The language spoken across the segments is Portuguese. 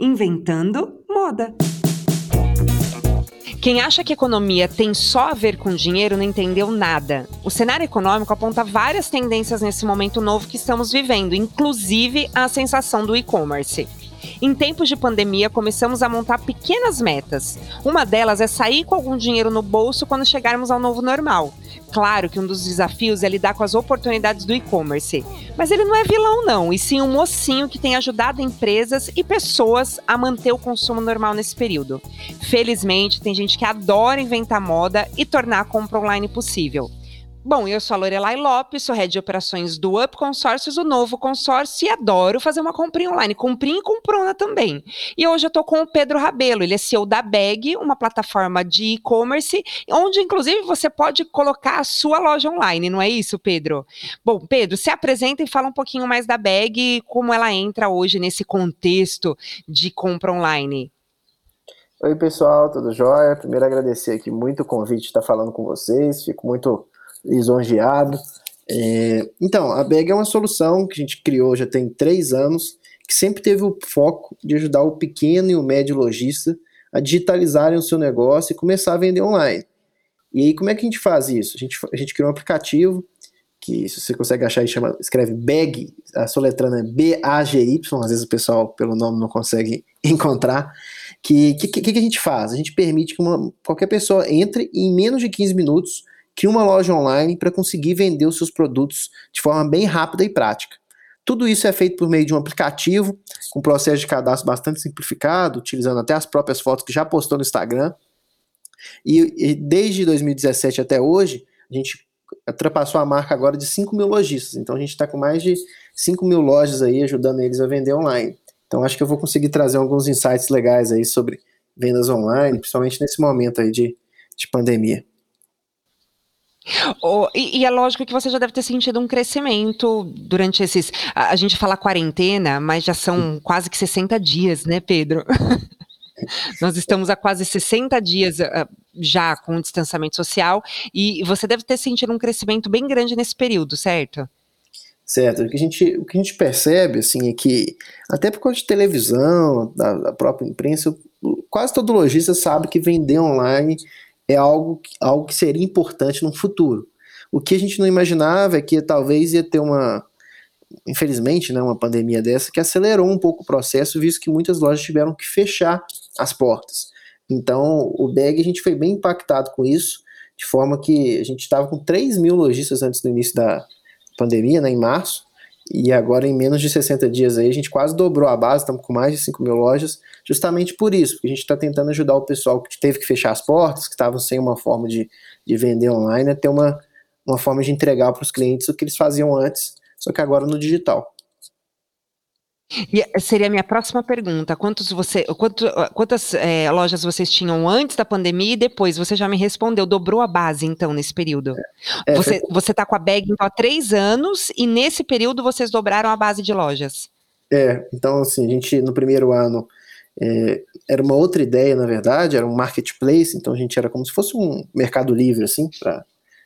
Inventando moda. Quem acha que economia tem só a ver com dinheiro não entendeu nada. O cenário econômico aponta várias tendências nesse momento novo que estamos vivendo, inclusive a sensação do e-commerce. Em tempos de pandemia, começamos a montar pequenas metas. Uma delas é sair com algum dinheiro no bolso quando chegarmos ao novo normal. Claro que um dos desafios é lidar com as oportunidades do e-commerce. Mas ele não é vilão, não, e sim um mocinho que tem ajudado empresas e pessoas a manter o consumo normal nesse período. Felizmente, tem gente que adora inventar moda e tornar a compra online possível. Bom, eu sou a Lorelai Lopes, sou head de operações do Up Consórcios, o novo consórcio, e adoro fazer uma comprinha online, comprinha e comprona também. E hoje eu tô com o Pedro Rabelo, ele é CEO da Bag, uma plataforma de e-commerce, onde inclusive você pode colocar a sua loja online, não é isso, Pedro? Bom, Pedro, se apresenta e fala um pouquinho mais da Bag, como ela entra hoje nesse contexto de compra online. Oi, pessoal, tudo jóia? Primeiro agradecer aqui muito o convite de estar falando com vocês, fico muito lisonjeado. É, então, a Bag é uma solução que a gente criou já tem três anos, que sempre teve o foco de ajudar o pequeno e o médio lojista a digitalizarem o seu negócio e começar a vender online. E aí, como é que a gente faz isso? A gente, a gente criou um aplicativo que, se você consegue achar, chama, escreve BAG, a soletrana é B-A-G-Y, às vezes o pessoal, pelo nome, não consegue encontrar. Que que, que, que a gente faz? A gente permite que uma, qualquer pessoa entre e em menos de 15 minutos crie uma loja online para conseguir vender os seus produtos de forma bem rápida e prática. Tudo isso é feito por meio de um aplicativo, com processo de cadastro bastante simplificado, utilizando até as próprias fotos que já postou no Instagram. E, e desde 2017 até hoje, a gente ultrapassou a marca agora de 5 mil lojistas. Então a gente está com mais de 5 mil lojas aí ajudando eles a vender online. Então acho que eu vou conseguir trazer alguns insights legais aí sobre vendas online, principalmente nesse momento aí de, de pandemia. Oh, e, e, é lógico que você já deve ter sentido um crescimento durante esses. A, a gente fala quarentena, mas já são quase que 60 dias, né, Pedro? Nós estamos há quase 60 dias uh, já com o distanciamento social e você deve ter sentido um crescimento bem grande nesse período, certo? Certo. O que a gente, o que a gente percebe assim, é que, até por causa de televisão, da, da própria imprensa, quase todo lojista sabe que vender online é algo, algo que seria importante no futuro. O que a gente não imaginava é que talvez ia ter uma, infelizmente, né, uma pandemia dessa que acelerou um pouco o processo, visto que muitas lojas tiveram que fechar as portas. Então, o BEG a gente foi bem impactado com isso, de forma que a gente estava com 3 mil lojistas antes do início da pandemia, né, em março, e agora, em menos de 60 dias aí, a gente quase dobrou a base, estamos com mais de 5 mil lojas, justamente por isso, porque a gente está tentando ajudar o pessoal que teve que fechar as portas, que estavam sem uma forma de, de vender online, a ter uma, uma forma de entregar para os clientes o que eles faziam antes, só que agora no digital. E eh, seria a minha próxima pergunta. Quantos você, quanto, eh, quantas é, lojas vocês tinham antes da pandemia e depois? Você já me respondeu, dobrou a base, então, nesse período. É, você, foi... você tá com a bag então, há três anos e nesse período vocês dobraram a base de lojas. É, então assim, a gente no primeiro ano é, era uma outra ideia, na verdade, era um marketplace, então a gente era como se fosse um mercado livre, assim, para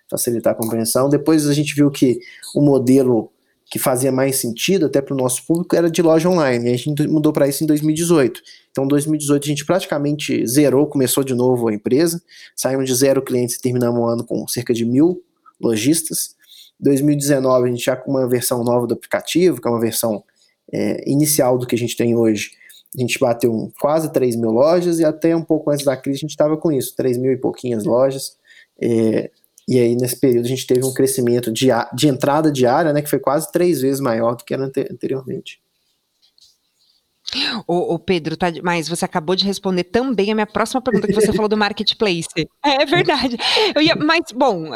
facilitar a compreensão. Depois a gente viu que o modelo que fazia mais sentido até para o nosso público era de loja online. A gente mudou para isso em 2018. Então, em 2018 a gente praticamente zerou, começou de novo a empresa. Saímos de zero clientes e terminamos o ano com cerca de mil lojistas. Em 2019 a gente já com uma versão nova do aplicativo, que é uma versão é, inicial do que a gente tem hoje. A gente bateu quase 3 mil lojas e até um pouco antes da crise a gente estava com isso, 3 mil e pouquinhas lojas. É, e aí, nesse período, a gente teve um crescimento de, de entrada diária, né, que foi quase três vezes maior do que era anteriormente. O, Pedro, tá, mas você acabou de responder também a minha próxima pergunta que você falou do marketplace. É, é verdade. Ia, mas, bom,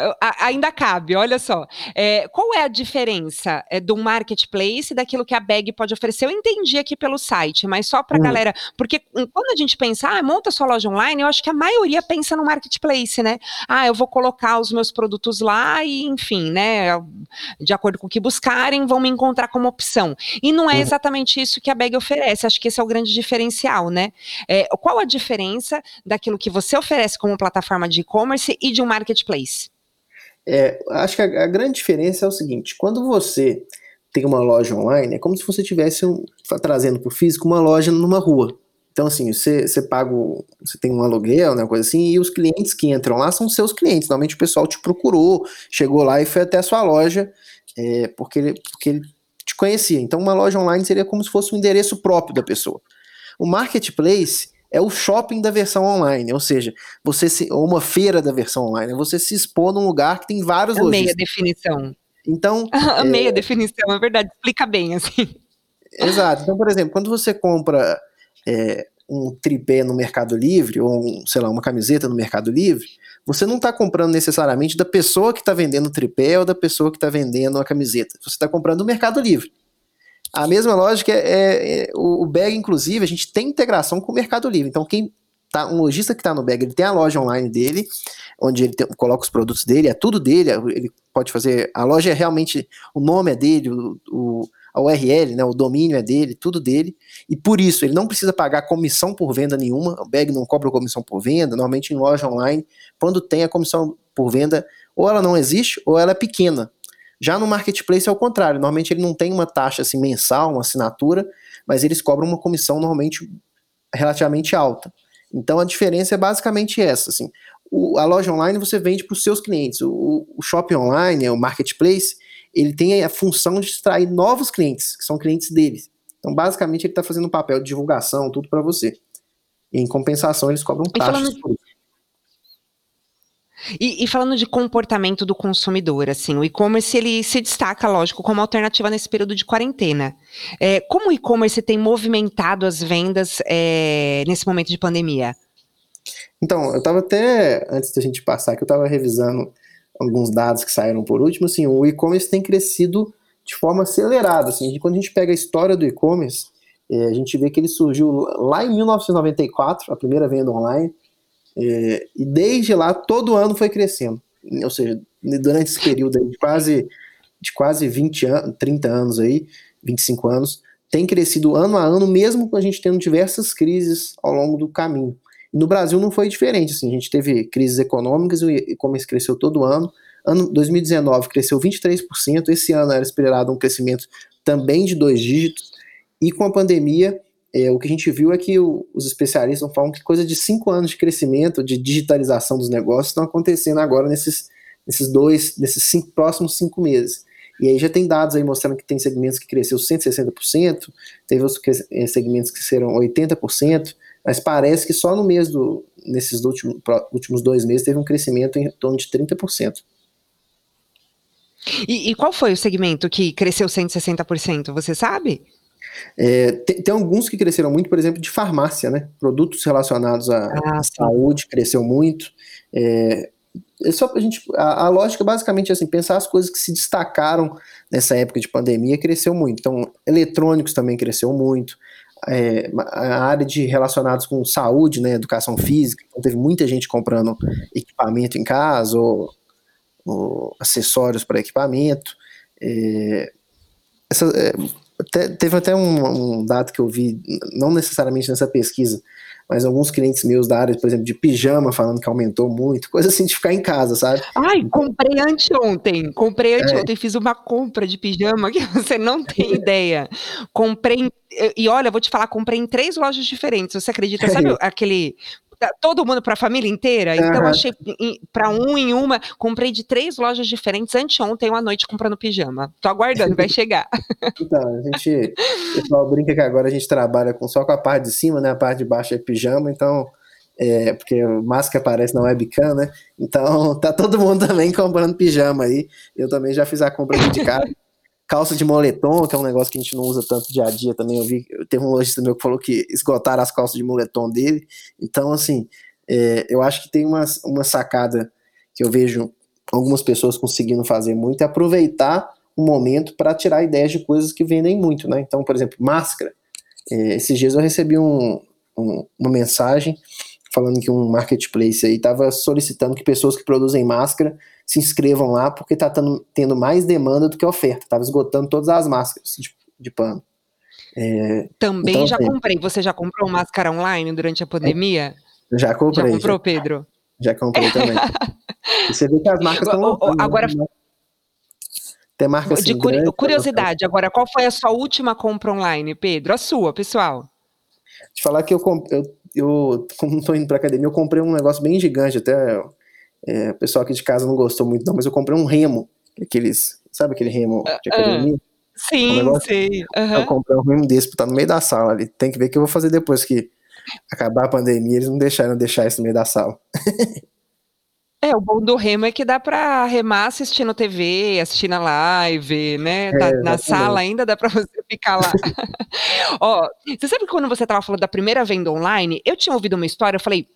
ainda cabe, olha só. É, qual é a diferença é, do marketplace daquilo que a Bag pode oferecer? Eu entendi aqui pelo site, mas só para a hum. galera. Porque quando a gente pensa, ah, monta sua loja online, eu acho que a maioria pensa no marketplace, né? Ah, eu vou colocar os meus produtos lá e, enfim, né? De acordo com o que buscarem, vão me encontrar como opção. E não é uhum. exatamente isso que a Bag oferece acho que esse é o grande diferencial, né? É, qual a diferença daquilo que você oferece como plataforma de e-commerce e de um marketplace? É, acho que a, a, grande diferença é o seguinte: quando você tem uma loja online, é como se você tivesse um, trazendo para o físico uma loja numa rua. Então, assim, você, você paga, você tem um aluguel, né, coisa assim, e os clientes que entram lá são seus clientes. Normalmente o pessoal te procurou, chegou lá e foi até a sua loja, é, porque, ele, porque ele te conhecia. Então, uma loja online seria como se fosse um endereço próprio da pessoa. O marketplace é o shopping da versão online, ou seja, você se, ou uma feira da versão online, é você se expor num lugar que tem vários Amei lojistas. a definição. Então, amei é... a definição, é verdade, explica bem assim. Exato. Então, por exemplo, quando você compra é, um tripé no Mercado Livre ou um, sei lá, uma camiseta no Mercado Livre, você não está comprando necessariamente da pessoa que está vendendo o tripé ou da pessoa que está vendendo a camiseta. Você está comprando do Mercado Livre. A mesma lógica é, é, é o, bag, inclusive, a gente tem integração com o Mercado Livre. Então, quem tá, um lojista que está no bag, ele tem a loja online dele, onde ele tem, coloca os produtos dele, é tudo dele, ele pode fazer. A loja é realmente. O nome é dele, o a URL, né, o domínio é dele, tudo dele, e por isso ele não precisa pagar comissão por venda nenhuma, o bag não cobra comissão por venda, normalmente em loja online, quando tem a comissão por venda, ou ela não existe, ou ela é pequena. Já no marketplace é o contrário, normalmente ele não tem uma taxa assim mensal, uma assinatura, mas eles cobram uma comissão normalmente relativamente alta. Então a diferença é basicamente essa, assim, o, a loja online você vende para os seus clientes, o, o shopping online, o marketplace, ele tem a função de extrair novos clientes, que são clientes deles. Então, basicamente, ele está fazendo um papel de divulgação, tudo para você. E, em compensação, eles cobram taxas por isso. E, e, falando de comportamento do consumidor, assim, o e-commerce ele se destaca, lógico, como alternativa nesse período de quarentena. É, como o e-commerce tem movimentado as vendas é, nesse momento de pandemia? Então, eu estava até, antes da gente passar, que eu estava revisando alguns dados que saíram por último, assim, o e-commerce tem crescido de forma acelerada. Assim, quando a gente pega a história do e-commerce, é, a gente vê que ele surgiu lá em 1994, a primeira venda online, é, e desde lá todo ano foi crescendo. Ou seja, durante esse período de quase, de quase 20 anos, 30 anos aí, 25 anos, tem crescido ano a ano, mesmo com a gente tendo diversas crises ao longo do caminho. No Brasil não foi diferente, assim, a gente teve crises econômicas e o e-commerce cresceu todo ano. Ano 2019 cresceu 23%, esse ano era esperado um crescimento também de dois dígitos, e com a pandemia, é, o que a gente viu é que o, os especialistas falam que coisa de cinco anos de crescimento, de digitalização dos negócios estão acontecendo agora nesses, nesses dois, nesses cinco, próximos cinco meses. E aí já tem dados aí mostrando que tem segmentos que cresceu 160%, teve outros é, segmentos que cresceram 80%, mas parece que só no mês do, nesses últimos, últimos dois meses teve um crescimento em torno de 30%. E, e qual foi o segmento que cresceu 160%? Você sabe? É, tem, tem, alguns que cresceram muito, por exemplo, de farmácia, né? Produtos relacionados à, ah, saúde cresceu muito. É, é só a gente. A, a, lógica basicamente é assim: pensar as coisas que se destacaram nessa época de pandemia cresceu muito. Então, eletrônicos também cresceu muito é, a área de relacionados com saúde, né, educação física, então teve muita gente comprando equipamento em casa ou, ou acessórios para equipamento. É, essa, é, até, teve até um, um, dado que eu vi, não necessariamente nessa pesquisa, mas alguns clientes meus da área, por exemplo, de pijama, falando que aumentou muito, coisa assim de ficar em casa, sabe? Ai, comprei anteontem, comprei é. anteontem, é. fiz uma compra de pijama que você não tem ideia. Comprei, e olha, vou te falar, comprei em três lojas diferentes, você acredita? Sabe aquele todo mundo para a família inteira. Então uhum. achei para um em uma, comprei de três lojas diferentes anteontem uma noite comprando pijama. Tô aguardando, vai chegar. Então, a gente, o pessoal brinca que agora a gente trabalha com só com a parte de cima, né? A parte de baixo é pijama, então é, porque máscara aparece na webcam, né? Então tá todo mundo também comprando pijama aí. Eu também já fiz a compra aqui de casa calça de moletom, que é um negócio que a gente não usa tanto dia a dia também. Eu vi, teve um lojista meu que falou que esgotaram as calças de moletom dele. Então, assim, é, eu acho que tem uma, uma sacada que eu vejo algumas pessoas conseguindo fazer muito, é aproveitar o momento para tirar ideias de coisas que vendem muito, né? Então, por exemplo, máscara. É, esses dias eu recebi um, um, uma mensagem falando que um marketplace aí estava solicitando que pessoas que produzem máscara se inscrevam lá, porque está tendo mais demanda do que oferta. Estava esgotando todas as máscaras de, de pano. É, Também então, já assim, comprei. Você já comprou máscara online durante a pandemia? Já comprei. Já comprou, já, Pedro? Já comprei também. você vê que as marcas estão. Agora. Né? Tem marcas assim, de grande, curiosidade, agora, qual foi a sua última compra online, Pedro? A sua, pessoal? Te falar que eu, eu, eu como não tô indo pra academia, eu comprei um negócio bem gigante, até é, o pessoal aqui de casa não gostou muito não, mas eu comprei um remo, aqueles, sabe aquele remo de ah, academia? Uh, sim, um sim. Uhum. Eu comprei um remo desse pra estar no meio da sala ali, tem que ver o que eu vou fazer depois que acabar a pandemia, eles não deixaram deixar isso no meio da sala. É, o bom do remo é que dá para remar assistindo TV, assistindo a live, né? É, na sala ainda dá para você ficar lá. Ó, você sabe que quando você tava falando da primeira venda online, eu tinha ouvido uma história, eu falei,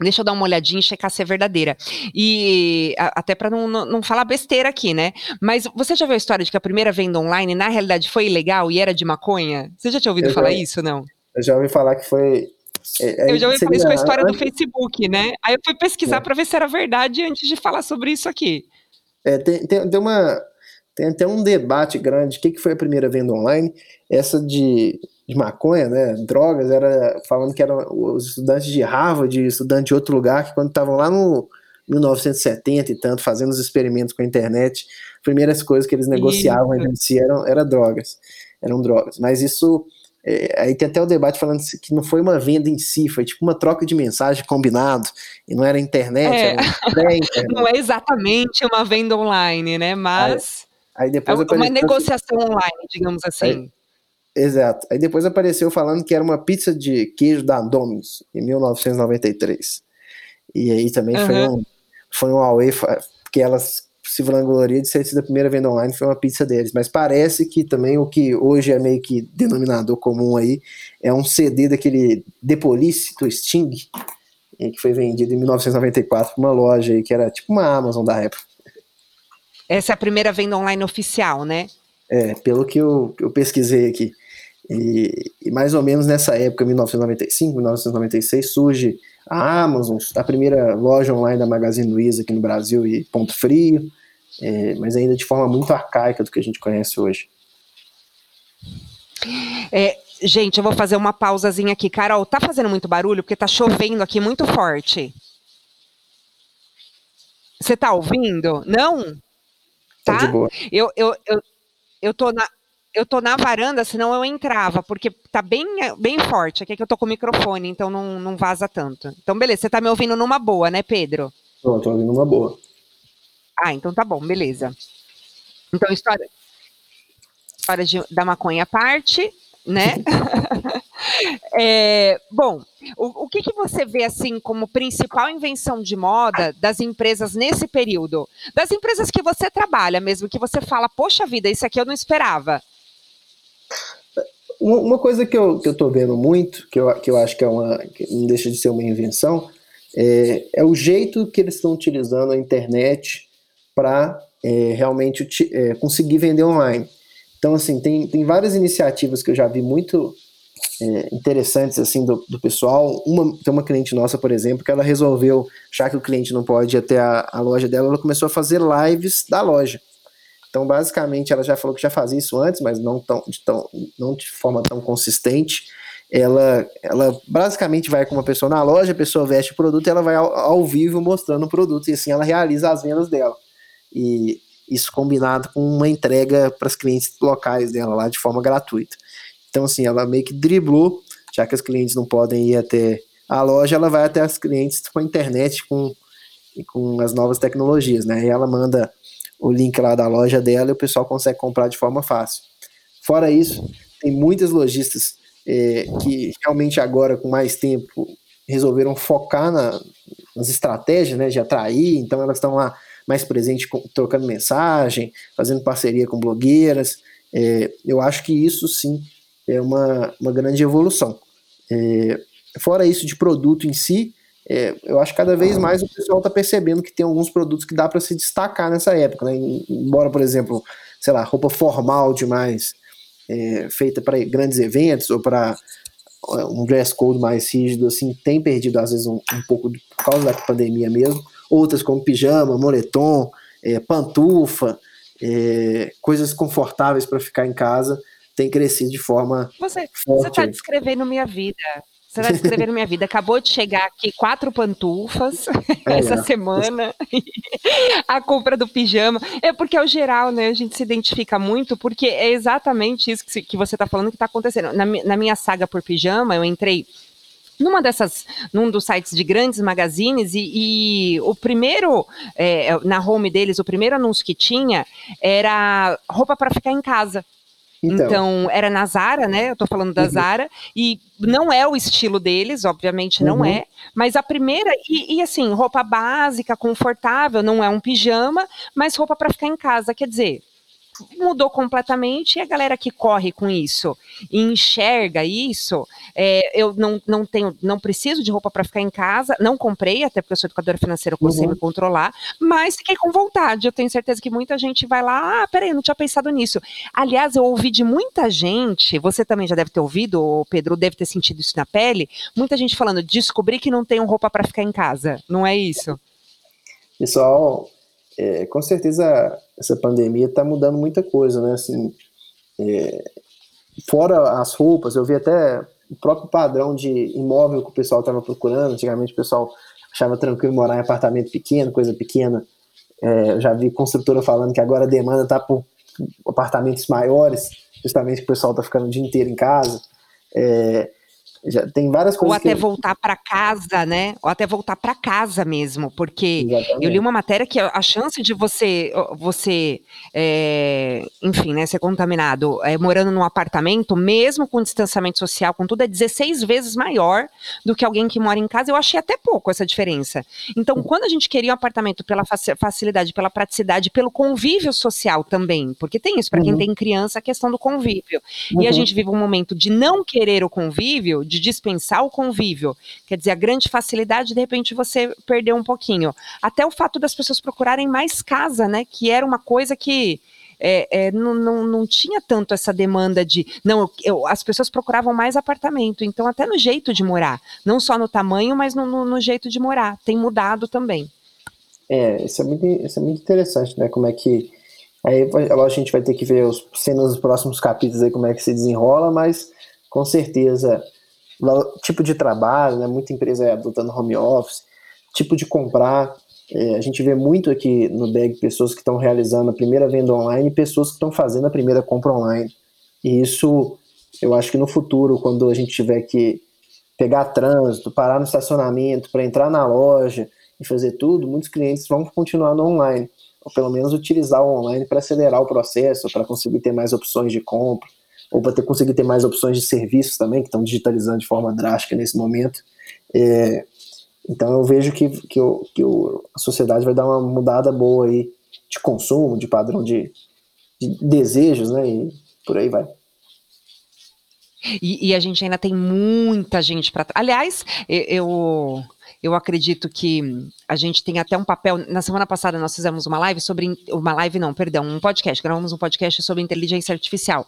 Deixa eu dar uma olhadinha e checar se é verdadeira. E a, até para não, não, não, falar besteira aqui, né? Mas você já viu a história de que a primeira venda online, na realidade, foi ilegal e era de maconha? Você já tinha ouvido eu falar já, isso, não? Eu já ouvi falar que foi é, eu já ouvi falar isso com a história do Facebook, né? Aí eu fui pesquisar é. para ver se era verdade antes de falar sobre isso aqui. É, tem, tem, tem, uma, tem até um debate grande. O que, que foi a primeira venda online? Essa de, de maconha, né? Drogas, era falando que eram os estudantes de Harvard, estudantes de outro lugar, que quando estavam lá no 1970 e tanto, fazendo os experimentos com a internet, primeiras coisas que eles negociavam entre si eram, eram drogas. Eram drogas. Mas isso é, aí tem até o debate falando que não foi uma venda em si, foi tipo uma troca de mensagem combinado, e não era internet, é. era Não é exatamente uma venda online, né? Mas aí, aí depois é uma negociação online, digamos assim. É, exato. Aí depois apareceu falando que era uma pizza de queijo da Domino's, em 1993. E aí também uhum. foi um foi um Huawei, porque elas se vangloria de ser sido a primeira venda online, foi uma pizza deles. Mas parece que também o que hoje é meio que denominador comum aí é um CD daquele The Police, do Sting, que foi vendido em 1994 para uma loja aí, que era tipo uma Amazon da época. Essa é a primeira venda online oficial, né? É, pelo que eu, eu pesquisei aqui. E, e, mais ou menos nessa época, 1995, 1996, surge a Amazon, a primeira loja online da Magazine Luiza aqui no Brasil e Ponto Frio é, mas ainda de forma muito arcaica do que a gente conhece hoje. É, gente, eu vou fazer uma pausazinha aqui. Carol, tá fazendo muito barulho? Porque tá chovendo aqui muito forte. Você tá ouvindo? Não? Tá? tá de boa. Eu, eu, eu, eu, tô na, eu tô na varanda, senão eu entrava, porque tá bem, bem forte. Aqui é que eu tô com o microfone, então não, não vaza tanto. Então, beleza, você tá me ouvindo numa boa, né, Pedro? Tô, tô ouvindo numa boa. Ah, então tá bom, beleza. Então, história, história de, da maconha à parte, né? é, bom, o, o que, que você vê assim como principal invenção de moda das empresas nesse período? Das empresas que você trabalha mesmo, que você fala, poxa vida, isso aqui eu não esperava. Uma coisa que eu, que eu tô vendo muito, que eu, que eu acho que é uma. que não deixa de ser uma invenção, é, é o jeito que eles estão utilizando a internet para é, realmente é, conseguir vender online. Então, assim, tem, tem várias iniciativas que eu já vi muito é, interessantes, assim, do, do, pessoal. Uma, tem uma cliente nossa, por exemplo, que ela resolveu, já que o cliente não pode ir até a, a loja dela, ela começou a fazer lives da loja. Então, basicamente, ela já falou que já fazia isso antes, mas não, tão, de, tão, não de forma tão consistente. Ela, ela basicamente vai com uma pessoa na loja, a pessoa veste o produto e ela vai ao, ao vivo mostrando o produto, e assim ela realiza as vendas dela e isso combinado com uma entrega para os clientes locais dela lá de forma gratuita. Então, assim, ela meio que driblou, já que os clientes não podem ir até a loja, ela vai até os clientes com a internet, com, com as novas tecnologias, né? E ela manda o link lá da loja dela e o pessoal consegue comprar de forma fácil. Fora isso, tem muitas lojistas é, que realmente agora, com mais tempo, resolveram focar na, nas estratégias né, de atrair, então elas estão lá mais presente, trocando mensagem, fazendo parceria com blogueiras. É, eu acho que isso sim é uma, uma grande evolução. É, fora isso de produto em si, é, eu acho que cada vez mais o pessoal está percebendo que tem alguns produtos que dá para se destacar nessa época. Né? Embora, por exemplo, sei lá, roupa formal demais, é, feita para grandes eventos ou para é, um dress code mais rígido, assim, tem perdido às vezes um, um pouco por causa da pandemia mesmo outras como pijama, moletom, é, pantufa, é, coisas confortáveis para ficar em casa, tem crescido de forma. Você está descrevendo minha vida. Você vai descrever minha vida. Acabou de chegar aqui quatro pantufas é, essa é. semana. a compra do pijama. É porque é o geral, né? A gente se identifica muito, porque é exatamente isso que, você está falando que está acontecendo. Na, na minha saga por pijama, eu entrei numa dessas, num dos sites de grandes magazines e, e o primeiro é, na home deles, o primeiro anúncio que tinha era roupa para ficar em casa. Então. então. era na Zara, né? Eu tô falando da uhum. Zara, e não é o estilo deles, obviamente não uhum. é, mas a primeira, e, e, assim, roupa básica, confortável, não é um pijama, mas roupa para ficar em casa, quer dizer, mudou completamente e a galera que corre com isso e enxerga isso, é, eu não, não tenho, não preciso de roupa para ficar em casa, não comprei, até porque eu sou educadora financeira, eu consigo uhum. me controlar, mas fiquei com vontade. Eu tenho certeza que muita gente vai lá, ah, peraí, não tinha pensado nisso. Aliás, eu ouvi de muita gente, você também já deve ter ouvido, o Pedro deve ter sentido isso na pele, muita gente falando, descobri que não tenho roupa para ficar em casa, não é isso? Pessoal, é, com certeza essa pandemia está mudando muita coisa, né? Assim, é, fora as roupas, eu vi até o próprio padrão de imóvel que o pessoal estava procurando. Antigamente o pessoal achava tranquilo morar em apartamento pequeno, coisa pequena. É, eu já vi construtora falando que agora a demanda está por apartamentos maiores, justamente que o pessoal está ficando o dia inteiro em casa. É, já tem várias coisas. Ou até voltar para casa, né? Ou até voltar para casa mesmo, porque Exatamente. eu li uma matéria que a chance de você, você, é, enfim, né, ser contaminado é, morando num apartamento, mesmo com distanciamento social, com tudo, é 16 vezes maior do que alguém que mora em casa. Eu achei até pouco essa diferença. Então, quando a gente queria um apartamento pela facilidade, pela praticidade, pelo convívio social também, porque tem isso para quem uhum. tem criança, a questão do convívio. Uhum. E a uhum. gente vive um momento de não querer o convívio de dispensar o convívio, quer dizer, a grande facilidade, de repente você perdeu um pouquinho. Até o fato das pessoas procurarem mais casa, né? Que era uma coisa que é, é, não, não, não, tinha tanto essa demanda de. Não, eu, as pessoas procuravam mais apartamento, então, até no jeito de morar. Não só no tamanho, mas no, no, no jeito de morar. Tem mudado também. É, isso é muito, isso é muito interessante, né? Como é que. Aí, a gente vai ter que ver os cenas dos próximos capítulos aí, como é que se desenrola, mas com certeza tipo de trabalho, né, muita empresa adotando home office, tipo de comprar. É, a gente vê muito aqui no BEG pessoas que estão realizando a primeira venda online e pessoas que estão fazendo a primeira compra online. E isso, eu acho que no futuro, quando a gente tiver que pegar trânsito, parar no estacionamento, para entrar na loja e fazer tudo, muitos clientes vão continuar no online, ou pelo menos utilizar o online para acelerar o processo, para conseguir ter mais opções de compra ou para ter conseguir ter mais opções de serviços também, que estão digitalizando de forma drástica nesse momento. É, então eu vejo que, que, o, que o, a sociedade vai dar uma mudada boa aí de consumo, de padrão de, de desejos, né? E por aí vai. E, e, a gente ainda tem muita gente para. Aliás, eu, eu acredito que a gente tem até um papel. Na semana passada nós fizemos uma live sobre. Uma live, não, perdão, um podcast. Gravamos um podcast sobre inteligência artificial.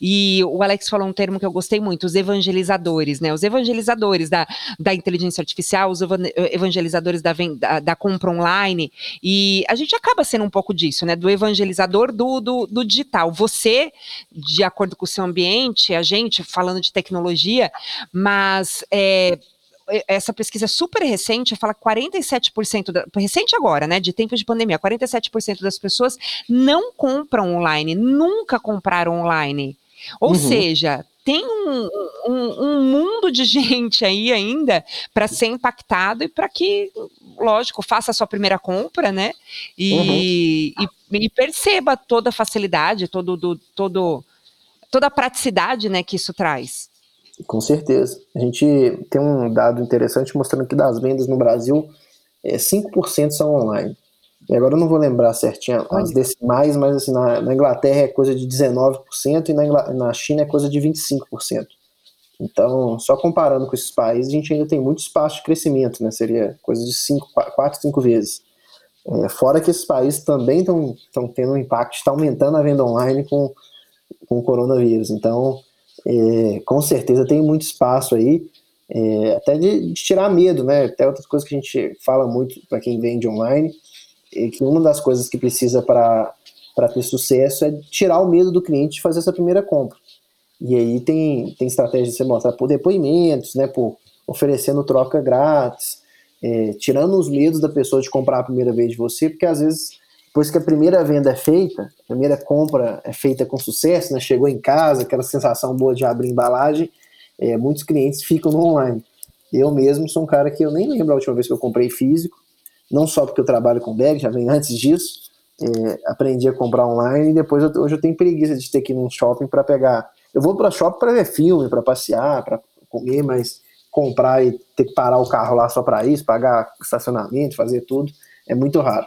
E o Alex falou um termo que eu gostei muito: os evangelizadores, né? Os evangelizadores da, da inteligência artificial, os evangelizadores da, da, da compra online. E a gente acaba sendo um pouco disso, né? Do evangelizador do, do, do digital. Você, de acordo com o seu ambiente, a gente falando de tecnologia, mas. É, essa pesquisa super recente fala que 47%, da, recente agora, né, de tempo de pandemia, 47% das pessoas não compram online, nunca compraram online. Ou uhum. seja, tem um, um, um, mundo de gente aí ainda para ser impactado e para que, lógico, faça a sua primeira compra, né? E, uhum. e, e perceba toda a facilidade, todo, do, todo, toda a praticidade né, que isso traz. Com certeza. A gente tem um dado interessante mostrando que das vendas no Brasil, é, 5% são online. E agora eu não vou lembrar certinho as decimais, mas assim, na, na Inglaterra é coisa de 19% e na, na China é coisa de 25%. Então, só comparando com esses países, a gente ainda tem muito espaço de crescimento, né? Seria coisa de 5, 4, 5 vezes. É, fora que esses países também estão tendo um impacto, está aumentando a venda online com, com o coronavírus. Então, é, com certeza tem muito espaço aí, é, até de, de, tirar medo, né? Até outras coisas que a gente fala muito para quem vende online, é que uma das coisas que precisa para ter sucesso é tirar o medo do cliente de fazer essa primeira compra. E aí tem, tem estratégia de você mostrar por depoimentos, né? Por, oferecendo troca grátis, é, tirando os medos da pessoa de comprar a primeira vez de você, porque às vezes, depois que a primeira venda é feita, a primeira compra é feita com sucesso, né, chegou em casa, aquela sensação boa de abrir embalagem, é, muitos clientes ficam no online. Eu mesmo sou um cara que eu nem lembro a última vez que eu comprei físico, não só porque eu trabalho com bag, já vem antes disso, é, aprendi a comprar online e depois eu, hoje eu tenho preguiça de ter que ir num shopping para pegar. Eu vou para shopping para ver filme, para passear, para comer, mas comprar e ter que parar o carro lá só para isso, pagar estacionamento, fazer tudo, é muito raro.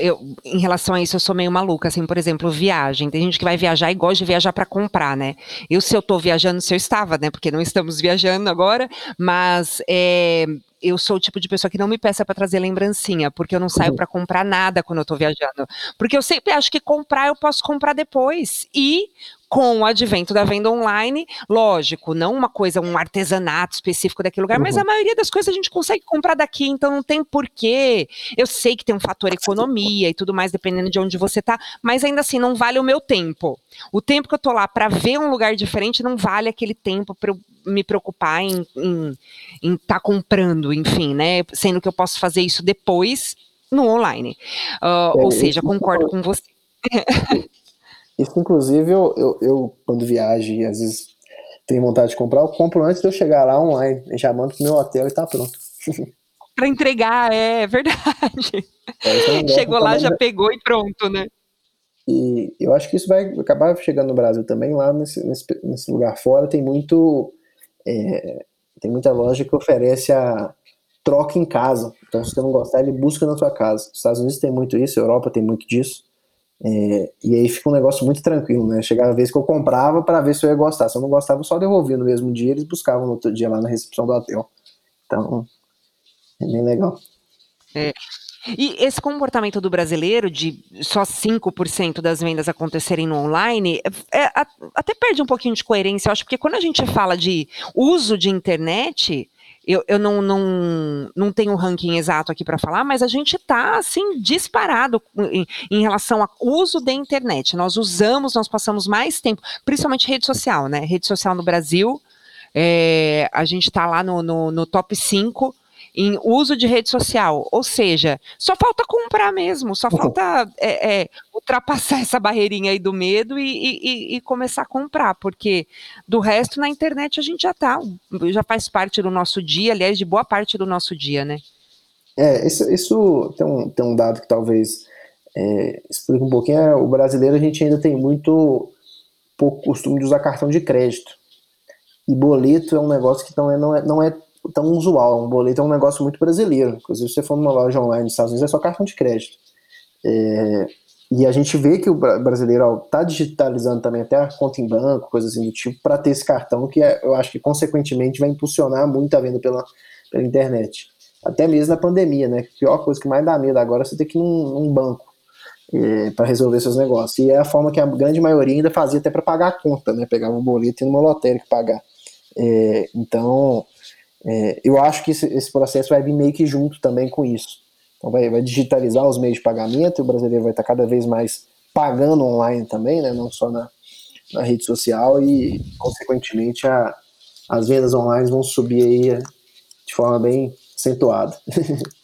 Eu, em relação a isso, eu sou meio maluca, assim, por exemplo, viagem. Tem gente que vai viajar e gosta de viajar para comprar, né? Eu, se eu tô viajando, se eu estava, né? Porque não estamos viajando agora, mas é, eu sou o tipo de pessoa que não me peça para trazer lembrancinha, porque eu não saio para comprar nada quando eu tô viajando. Porque eu sempre acho que comprar eu posso comprar depois. E com o advento da venda online, lógico, não uma coisa, um artesanato específico daquele lugar, uhum. mas a maioria das coisas a gente consegue comprar daqui, então não tem porquê. Eu sei que tem um fator economia e tudo mais, dependendo de onde você tá, mas ainda assim não vale o meu tempo. O tempo que eu tô lá para ver um lugar diferente não vale aquele tempo para eu me preocupar em estar tá comprando, enfim, né? Sendo que eu posso fazer isso depois no online. Uh, é, ou seja, concordo com você. Isso, inclusive, eu, eu, eu, quando viajo e às vezes tenho vontade de comprar, eu compro antes de eu chegar lá online. Já mando pro meu hotel e tá pronto. para entregar, é verdade. É, Chegou lá, já pegou e pronto, né? E eu acho que isso vai acabar chegando no Brasil também. Lá nesse, nesse, nesse lugar fora tem muito. É, tem muita loja que oferece a troca em casa. Então, se você não gostar, ele busca na sua casa. Os Estados Unidos tem muito isso, a Europa tem muito disso. É, e aí fica um negócio muito tranquilo, né? Chegava a vez que eu comprava para ver se eu ia gostar. Se eu não gostava, eu só devolvia no mesmo dia, eles buscavam no outro dia lá na recepção do hotel. Então, é bem legal. É. E esse comportamento do brasileiro de só 5% das vendas acontecerem no online, é, até perde um pouquinho de coerência, eu acho, porque quando a gente fala de uso de internet, eu, eu não, não, não tenho um ranking exato aqui para falar, mas a gente está assim disparado em, em, relação ao uso da internet. Nós usamos, nós passamos mais tempo, principalmente rede social, né? Rede social no Brasil, é, a gente está lá no, no, no top 5 em uso de rede social. Ou seja, só falta comprar mesmo, só falta é, é, ultrapassar essa barreirinha aí do medo e, e, e, começar a comprar, porque do resto na internet a gente já tá, já faz parte do nosso dia, aliás, de boa parte do nosso dia, né? É, isso, isso tem, um, tem um dado que talvez é, explica um pouquinho. É, o brasileiro a gente ainda tem muito pouco costume de usar cartão de crédito. E boleto é um negócio que não é, não é, não é tão usual. Um boleto é um negócio muito brasileiro. Inclusive, se você for numa loja online nos Estados Unidos, é só cartão de crédito. É, e a gente vê que o brasileiro está digitalizando também até a conta em banco, coisas assim do tipo, para ter esse cartão, que é, eu acho que consequentemente vai impulsionar muito a venda pela, pela internet. Até mesmo na pandemia, né? A pior coisa que mais dá medo agora é você ter que ir num, num banco é, para resolver seus negócios. E é a forma que a grande maioria ainda fazia até para pagar a conta, né? Pegava um boleto e numa lotérica pagar. É, então, é, eu acho que esse, esse, processo vai vir meio que junto também com isso. Então vai, vai digitalizar os meios de pagamento e o brasileiro vai estar cada vez mais pagando online também, né, não só na, na rede social e, consequentemente, a, as vendas online vão subir aí de forma bem acentuada.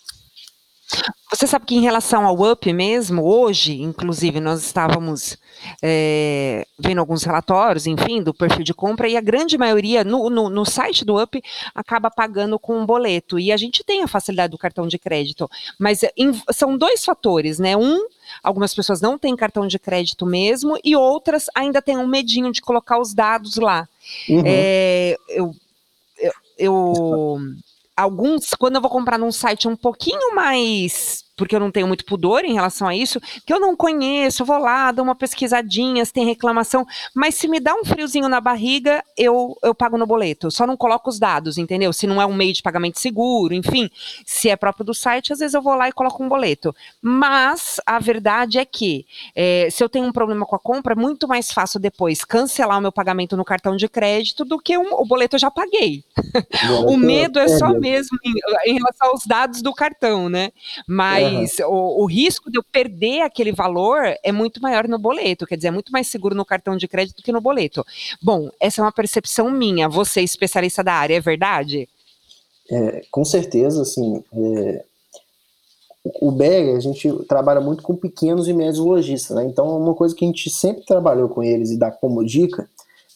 Você sabe que em relação ao UP mesmo, hoje, inclusive, nós estávamos é, vendo alguns relatórios, enfim, do perfil de compra, e a grande maioria no, no, no, site do UP acaba pagando com um boleto. E a gente tem a facilidade do cartão de crédito, mas em, são dois fatores, né? Um, algumas pessoas não têm cartão de crédito mesmo, e outras ainda têm um medinho de colocar os dados lá. Uhum. É, eu, eu, eu alguns, quando eu vou comprar num site um pouquinho mais porque eu não tenho muito pudor em relação a isso, que eu não conheço, eu vou lá, dou uma pesquisadinha, se tem reclamação, mas se me dá um friozinho na barriga, eu, eu pago no boleto. só não coloco os dados, entendeu? Se não é um meio de pagamento seguro, enfim, se é próprio do site, às vezes eu vou lá e coloco um boleto. Mas a verdade é que é, se eu tenho um problema com a compra, é muito mais fácil depois cancelar o meu pagamento no cartão de crédito do que um, o boleto eu já paguei. o medo é só mesmo em, em relação aos dados do cartão, né? Mas mas uhum. o, o, risco de eu perder aquele valor é muito maior no boleto, quer dizer, é muito mais seguro no cartão de crédito do que no boleto. Bom, essa é uma percepção minha. Você, especialista da área, é verdade? É, com certeza, assim, é, o BEG, a gente trabalha muito com pequenos e médios lojistas, né? Então, uma coisa que a gente sempre trabalhou com eles e dá como dica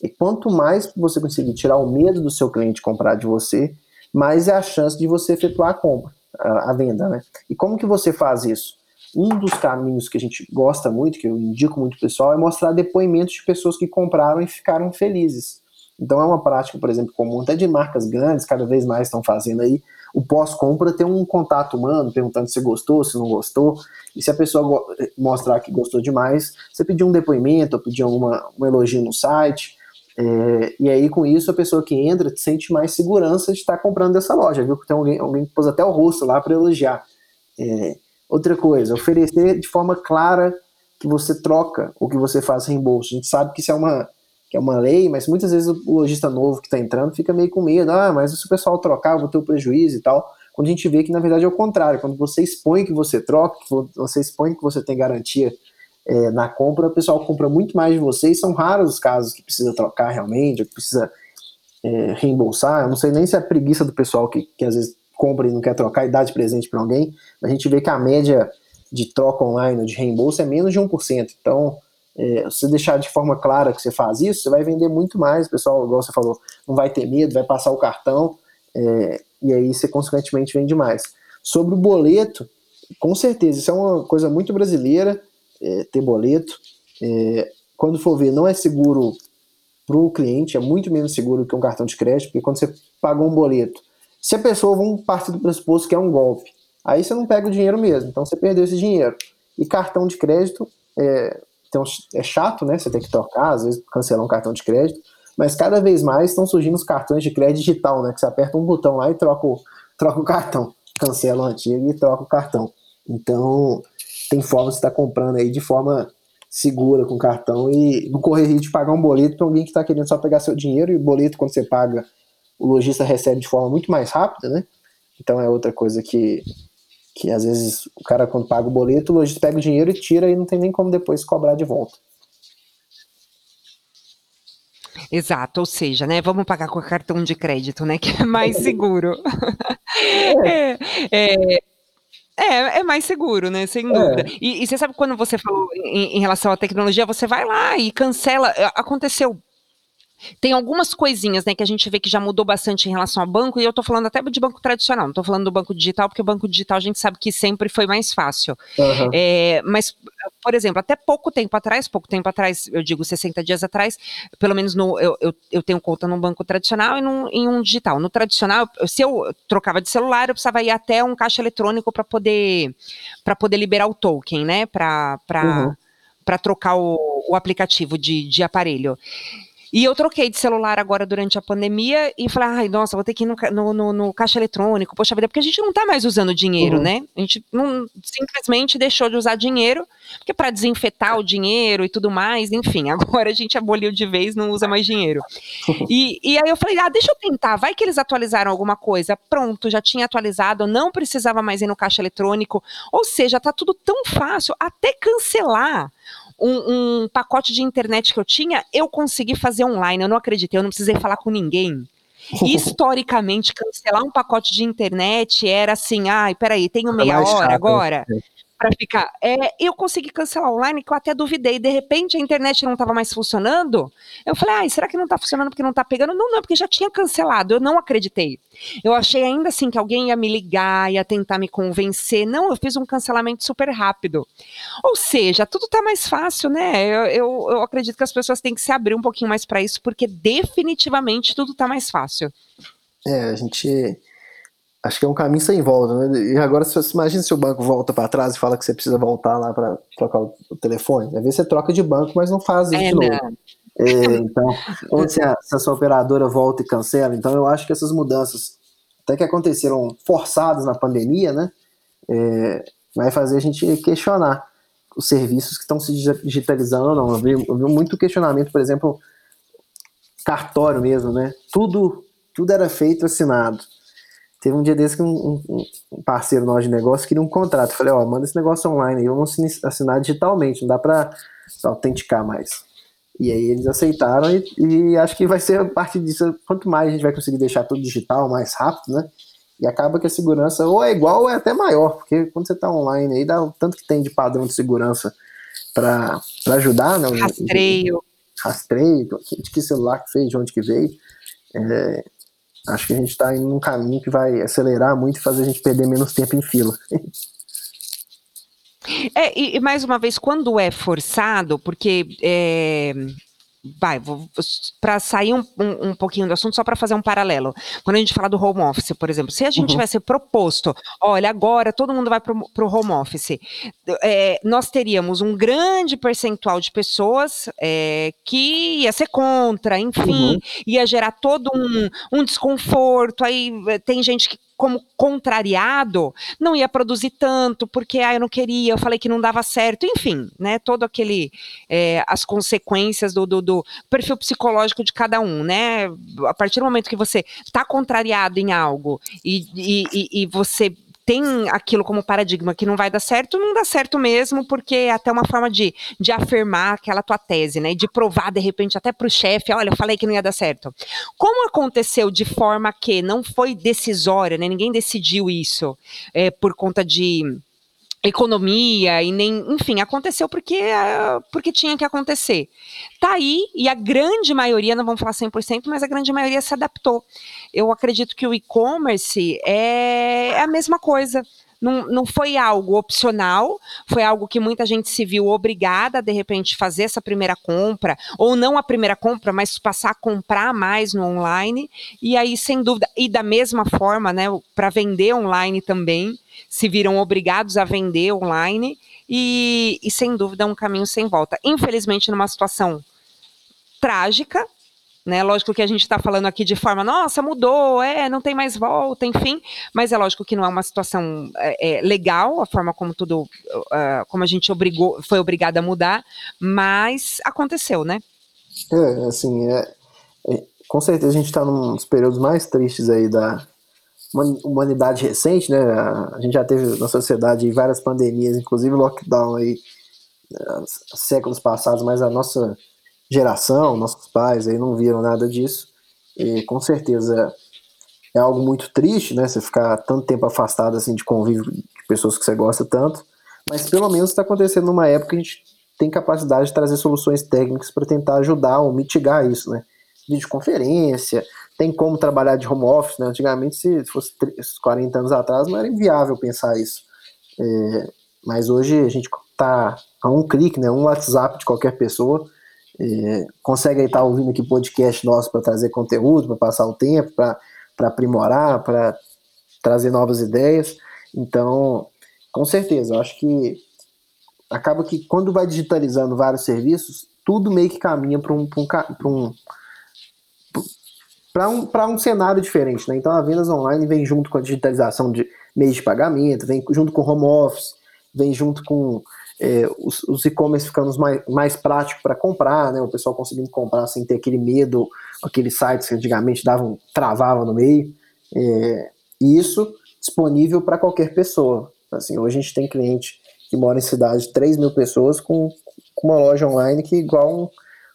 é quanto mais você conseguir tirar o medo do seu cliente comprar de você, mais é a chance de você efetuar a compra, a, venda, né? E como que você faz isso? Um dos caminhos que a gente gosta muito, que eu indico muito pessoal, é mostrar depoimentos de pessoas que compraram e ficaram felizes. Então é uma prática, por exemplo, comum até de marcas grandes, cada vez mais estão fazendo aí, o pós-compra ter um contato humano, perguntando se gostou, se não gostou. E se a pessoa mostrar que gostou demais, você pedir um depoimento, ou pedir alguma, um elogio no site. É, e aí, com isso, a pessoa que entra sente mais segurança de estar comprando dessa loja, viu? Que tem alguém, alguém que pôs até o rosto lá para elogiar. É, outra coisa, oferecer de forma clara que você troca o que você faz reembolso. A gente sabe que isso é uma, que é uma lei, mas muitas vezes o lojista novo que está entrando fica meio com medo, ah, mas se o pessoal trocar, eu vou ter o um prejuízo e tal. Quando a gente vê que na verdade é o contrário, quando você expõe que você troca, você expõe que você tem garantia é, na compra, o pessoal compra muito mais de você e são raros os casos que precisa trocar realmente, que precisa é, reembolsar. Eu não sei nem se é a preguiça do pessoal que, que às vezes compra e não quer trocar e dá de presente para alguém, a gente vê que a média de troca online, de reembolso, é menos de 1%. Então, é, se deixar de forma clara que você faz isso, você vai vender muito mais. O pessoal, igual você falou, não vai ter medo, vai passar o cartão, é, e aí você consequentemente vende mais. Sobre o boleto, com certeza, isso é uma coisa muito brasileira, é, ter boleto. É, quando for ver, não é seguro para o cliente, é muito menos seguro que um cartão de crédito, porque quando você pagou um boleto, se a pessoa, vamos partir do pressuposto que é um golpe, aí você não pega o dinheiro mesmo, então você perdeu esse dinheiro. E cartão de crédito, é, então, é chato, né? Você tem que trocar, às vezes cancelar um cartão de crédito, mas cada vez mais estão surgindo os cartões de crédito digital, né? Que você aperta um botão lá e troca o, troca o cartão, cancela o antigo e troca o cartão. Então, tem forma de estar comprando aí de forma segura com cartão e não correr risco de pagar um boleto para alguém que está querendo só pegar seu dinheiro e o boleto, quando você paga, o lojista recebe de forma muito mais rápida, né? Então é outra coisa que que às vezes o cara quando paga o boleto, o lojista pega o dinheiro e tira e não tem nem como depois cobrar de volta. Exato, ou seja, né, vamos pagar com cartão de crédito, né, que é mais seguro. É. é, é, é, é mais seguro, né? Sem dúvida. É. E, e, você sabe quando você falou em, em, relação à tecnologia, você vai lá e cancela. Aconteceu tem algumas coisinhas, né, que a gente vê que já mudou bastante em relação ao banco, e eu tô falando até de banco tradicional, não tô falando do banco digital, porque o banco digital a gente sabe que sempre foi mais fácil. Uhum. É, mas, por exemplo, até pouco tempo atrás, pouco tempo atrás, eu digo 60 dias atrás, pelo menos no, eu, eu, eu tenho conta num banco tradicional e num, em um digital. No tradicional, se eu trocava de celular, eu precisava ir até um caixa eletrônico para poder, poder liberar o token, né, para uhum. trocar o, o aplicativo de, de aparelho. E eu troquei de celular agora durante a pandemia e falei, ai, nossa, vou ter que ir no, no, no, no caixa eletrônico, poxa vida, porque a gente não tá mais usando dinheiro, uhum. né? A gente não, simplesmente deixou de usar dinheiro, porque para desinfetar o dinheiro e tudo mais, enfim, agora a gente aboliu de vez, não usa mais dinheiro. E, e aí eu falei, ah, deixa eu tentar, vai que eles atualizaram alguma coisa. Pronto, já tinha atualizado, não precisava mais ir no caixa eletrônico, ou seja, tá tudo tão fácil, até cancelar um, um, pacote de internet que eu tinha, eu consegui fazer online. Eu não acreditei, eu não precisei falar com ninguém. Historicamente, cancelar um pacote de internet era assim: ai, peraí, tenho meia hora agora para ficar. É, eu consegui cancelar online, que eu até duvidei. De repente a internet não estava mais funcionando. Eu falei, será que não está funcionando porque não está pegando? Não, não, porque já tinha cancelado. Eu não acreditei. Eu achei ainda assim que alguém ia me ligar, ia tentar me convencer. Não, eu fiz um cancelamento super rápido. Ou seja, tudo está mais fácil, né? Eu, eu, eu acredito que as pessoas têm que se abrir um pouquinho mais para isso, porque definitivamente tudo está mais fácil. É, a gente acho que é um caminho sem volta, né? E agora, se imagina se o banco volta para trás e fala que você precisa voltar lá para trocar o, o, telefone. Às vezes você troca de banco, mas não faz isso é, de novo. É, então, ou se a, se a sua operadora volta e cancela. Então, eu acho que essas mudanças, até que aconteceram forçadas na pandemia, né? É, vai fazer a gente questionar os serviços que estão se digitalizando ou não. Eu vi, eu vi muito questionamento, por exemplo, cartório mesmo, né? Tudo, tudo era feito assinado Teve um dia desse que um, um parceiro nosso de negócio queria um contrato. Eu falei, ó, manda esse negócio online aí, vamos assinar digitalmente, não dá para autenticar mais. E aí eles aceitaram e, e, acho que vai ser a partir disso, quanto mais a gente vai conseguir deixar tudo digital, mais rápido, né? E acaba que a segurança ou é igual ou é até maior, porque quando você está online aí, dá o tanto que tem de padrão de segurança para ajudar, né? Rastreio. Rastreio, de que celular que fez, de onde que veio. É, acho que a gente está indo num caminho que vai acelerar muito e fazer a gente perder menos tempo em fila. É, e, e, mais uma vez, quando é forçado, porque é, vai, para sair um, um, um, pouquinho do assunto, só para fazer um paralelo. Quando a gente fala do home office, por exemplo, se a gente uhum. tivesse proposto, olha, agora todo mundo vai para o home office, é, nós teríamos um grande percentual de pessoas é, que ia ser contra, enfim, uhum. ia gerar todo um, um desconforto. Aí é, tem gente que como contrariado, não ia produzir tanto, porque ah, eu não queria, eu falei que não dava certo, enfim, né? Todo aquele é, as consequências do, do, do, perfil psicológico de cada um, né? A partir do momento que você está contrariado em algo e, e, e você tem aquilo como paradigma que não vai dar certo, não dá certo mesmo, porque é até uma forma de, de afirmar aquela tua tese, né? De provar, de repente, até para o chefe, olha, eu falei que não ia dar certo. Como aconteceu de forma que não foi decisória, né? Ninguém decidiu isso é, por conta de economia e nem, enfim, aconteceu porque ah, porque tinha que acontecer. Tá aí e a grande maioria, não vamos falar 100%, mas a grande maioria se adaptou. Eu acredito que o e-commerce é, é a mesma coisa. Não, não foi algo opcional, foi algo que muita gente se viu obrigada a, de repente, fazer essa primeira compra, ou não a primeira compra, mas passar a comprar mais no online. E aí, sem dúvida, e da mesma forma, né, para vender online também, se viram obrigados a vender online e, e sem dúvida, um caminho sem volta. Infelizmente, numa situação trágica, né? Lógico que a gente está falando aqui de forma, nossa, mudou, é, não tem mais volta, enfim, mas é lógico que não é uma situação é, é, legal, a forma como tudo, uh, como a gente obrigou, foi obrigada a mudar, mas aconteceu, né? É, assim, é, é com certeza a gente está num dos períodos mais tristes aí da, humanidade recente, né? A gente já teve na sociedade várias pandemias, inclusive lockdown aí né, séculos passados, mas a nossa geração, nossos pais aí não viram nada disso. E com certeza é algo muito triste, né? Você ficar tanto tempo afastado assim de convívio de pessoas que você gosta tanto, mas pelo menos está acontecendo numa época que a gente tem capacidade de trazer soluções técnicas para tentar ajudar ou mitigar isso, né? Videoconferência, tem como trabalhar de home office, né? Antigamente, se fosse 40 anos atrás, não era inviável pensar isso. É, mas hoje a gente está a um clique, né? Um WhatsApp de qualquer pessoa. É, consegue estar tá ouvindo aqui podcast nosso para trazer conteúdo, para passar o tempo, para aprimorar, para trazer novas ideias. Então, com certeza, eu acho que acaba que quando vai digitalizando vários serviços, tudo meio que caminha para um, um, um para um, um cenário diferente. Né? Então a vendas online vem junto com a digitalização de meios de pagamento, vem junto com home office, vem junto com é, os, os e-commerce ficando mais, mais práticos para comprar, né? o pessoal conseguindo comprar sem ter aquele medo, aqueles sites que antigamente davam, travavam no meio. É, e isso disponível para qualquer pessoa. Assim, hoje a gente tem cliente que mora em cidade de 3 mil pessoas com, com uma loja online que igual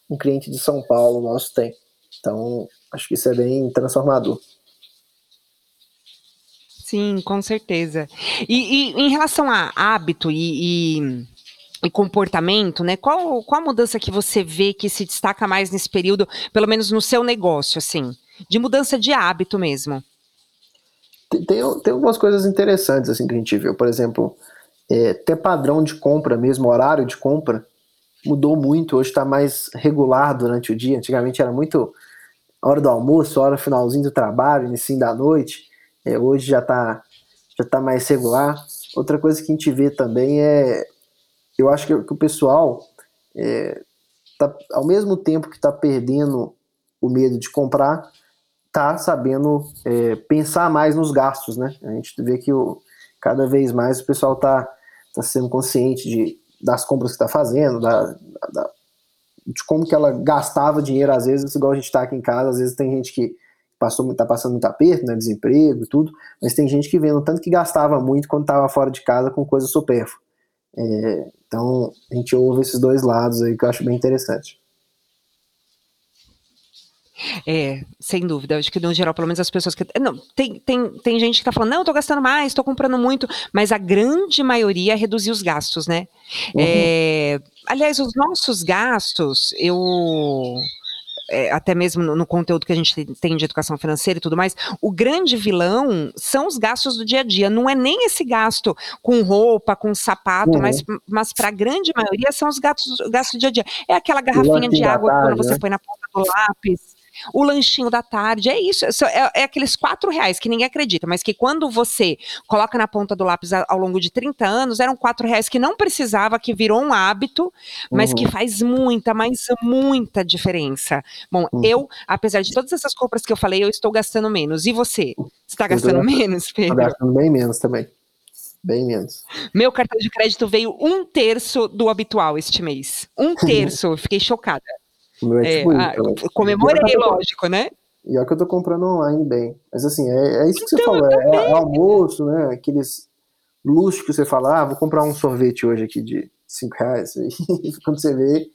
um, um cliente de São Paulo nosso tem. Então, acho que isso é bem transformador. Sim, com certeza. E, e em relação a hábito e, e, e, comportamento, né? Qual, qual a mudança que você vê que se destaca mais nesse período, pelo menos no seu negócio, assim? De mudança de hábito mesmo. Tem, tem, tem algumas coisas interessantes assim que a gente viu. Por exemplo, é, ter padrão de compra mesmo, horário de compra, mudou muito. Hoje está mais regular durante o dia. Antigamente era muito hora do almoço, hora finalzinho do trabalho, início da noite. É, hoje já está já tá mais regular. Outra coisa que a gente vê também é, eu acho que, que o pessoal, é, tá, ao mesmo tempo que está perdendo o medo de comprar, tá sabendo é, pensar mais nos gastos, né? A gente vê que o, cada vez mais o pessoal tá, tá sendo consciente de, das compras que está fazendo, da, da, de como que ela gastava dinheiro, às vezes, igual a gente está aqui em casa, às vezes tem gente que passou, tá passando muito aperto, né, desemprego e tudo, mas tem gente que vendo tanto que gastava muito quando estava fora de casa com coisa supérflua. É, então, a gente ouve esses dois lados aí que eu acho bem interessante. É, sem dúvida. Acho que no geral, pelo menos as pessoas que. Não, tem, tem, tem gente que tá falando, não, eu tô gastando mais, tô comprando muito, mas a grande maioria reduzir os gastos, né? Uhum. É, aliás, os nossos gastos, eu é, até mesmo no, no, conteúdo que a gente tem de educação financeira e tudo mais, o grande vilão são os gastos do dia a dia. Não é nem esse gasto com roupa, com sapato, uhum. mas, mas para a grande maioria são os gastos, gastos do dia a dia. É aquela garrafinha de água tarde, quando você né? põe na ponta do lápis o lanchinho da tarde, é isso. É, é, aqueles quatro reais que ninguém acredita, mas que quando você coloca na ponta do lápis ao longo de 30 anos, eram quatro reais que não precisava, que virou um hábito, mas uhum. que faz muita, mas muita diferença. Bom, uhum. eu, apesar de todas essas compras que eu falei, eu estou gastando menos. E você? Você está gastando menos, Pedro? Estou gastando bem menos também. Bem menos. Meu cartão de crédito veio um terço do habitual este mês. Um terço. Fiquei chocada. O meu é, é tipo ah, isso. Comemorei, lógico, né? E é que eu tô comprando online bem. Mas assim, é, é isso que então, você falou. É, é, almoço, né? Aqueles luxos que você fala, ah, vou comprar um sorvete hoje aqui de 5 reais. E quando você vê,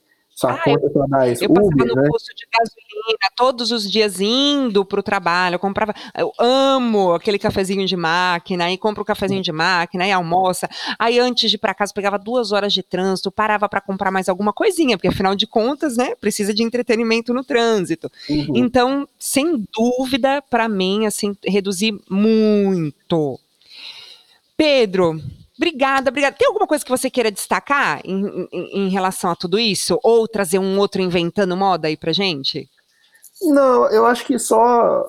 ah, eu, mais eu Uber, passava no né? posto de gasolina todos os dias indo para o trabalho. Eu comprava, eu amo aquele cafezinho de máquina, aí compro o um cafezinho de máquina, aí almoça. Aí antes de ir para casa pegava duas horas de trânsito, parava para comprar mais alguma coisinha, porque afinal de contas, né, precisa de entretenimento no trânsito. Uhum. Então, sem dúvida, para mim, assim, reduzir muito. Pedro, Obrigada, obrigada. Tem alguma coisa que você queira destacar em, em, em, relação a tudo isso? Ou trazer um outro inventando moda aí pra gente? Não, eu acho que só,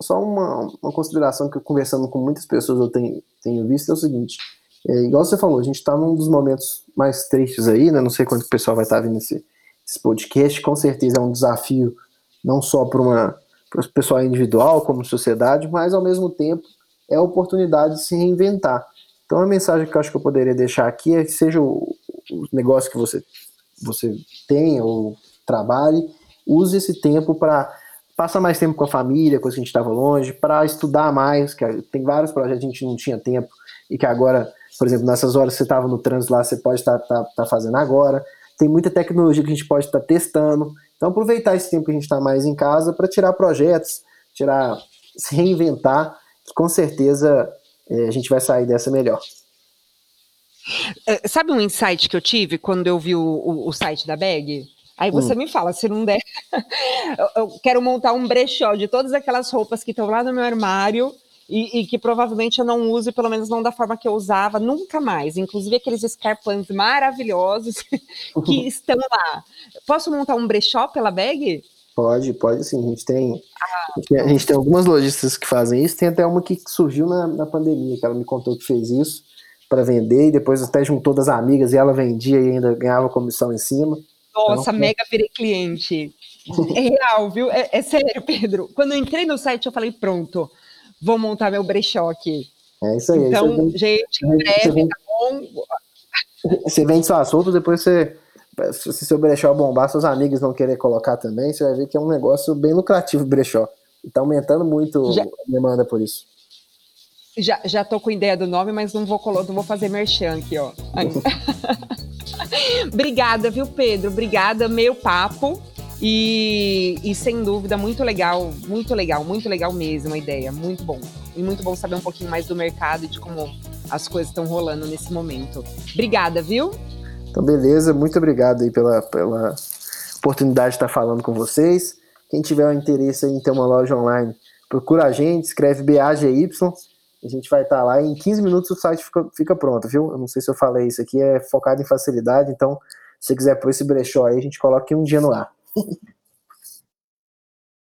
só uma, uma consideração que eu conversando com muitas pessoas eu tenho, tenho visto é o seguinte. É, igual você falou, a gente está num dos momentos mais tristes aí, né? Não sei quando o pessoal vai estar tá vendo esse, esse podcast. Com certeza é um desafio não só para o pessoal individual, como sociedade, mas ao mesmo tempo é a oportunidade de se reinventar. Então a mensagem que eu acho que eu poderia deixar aqui é que seja o, negócio que você, você tem ou trabalhe, use esse tempo para passar mais tempo com a família, coisa que a gente estava longe, para estudar mais, que tem vários projetos que a gente não tinha tempo e que agora, por exemplo, nessas horas que você estava no trânsito lá, você pode estar tá, tá, tá fazendo agora. Tem muita tecnologia que a gente pode estar tá testando. Então aproveitar esse tempo que a gente está mais em casa para tirar projetos, tirar, se reinventar, que com certeza a gente vai sair dessa melhor. É, sabe um insight que eu tive quando eu vi o, o, o site da Bag? Aí você hum. me fala, se não der, eu, eu, quero montar um brechó de todas aquelas roupas que estão lá no meu armário e, e, que provavelmente eu não use, pelo menos não da forma que eu usava, nunca mais. Inclusive aqueles scarpants maravilhosos que estão lá. Posso montar um brechó pela bag? Pode, pode sim. A gente tem, ah, a gente tem algumas lojistas que fazem isso. Tem até uma que surgiu na, na pandemia, que ela me contou que fez isso para vender e depois até juntou das amigas e ela vendia e ainda ganhava comissão em cima. Nossa, então, mega virei cliente. É real, viu? É, é, sério, Pedro. Quando eu entrei no site, eu falei, pronto, vou montar meu brechó aqui. É isso aí. Então, vende, gente, em breve, vende, tá bom? Você vende só assunto, depois você se seu brechó bombar, seus amigos vão querer colocar também, você vai ver que é um negócio bem lucrativo o brechó. Está aumentando muito já, a demanda por isso. Já, já tô com ideia do nome, mas não vou, não vou fazer merchan aqui, ó. Obrigada, viu, Pedro? Obrigada, meio papo. E, e, sem dúvida, muito legal, muito legal, muito legal mesmo a ideia. Muito bom. E muito bom saber um pouquinho mais do mercado e de como as coisas estão rolando nesse momento. Obrigada, viu? Então, beleza, muito obrigado aí pela, pela oportunidade de estar falando com vocês. Quem tiver interesse em ter uma loja online, procura a gente, escreve BAGY, a gente vai estar lá. Em 15 minutos o site fica, fica pronto, viu? Eu não sei se eu falei isso aqui, é focado em facilidade, então se quiser pôr esse brechó aí, a gente coloca um dia no ar.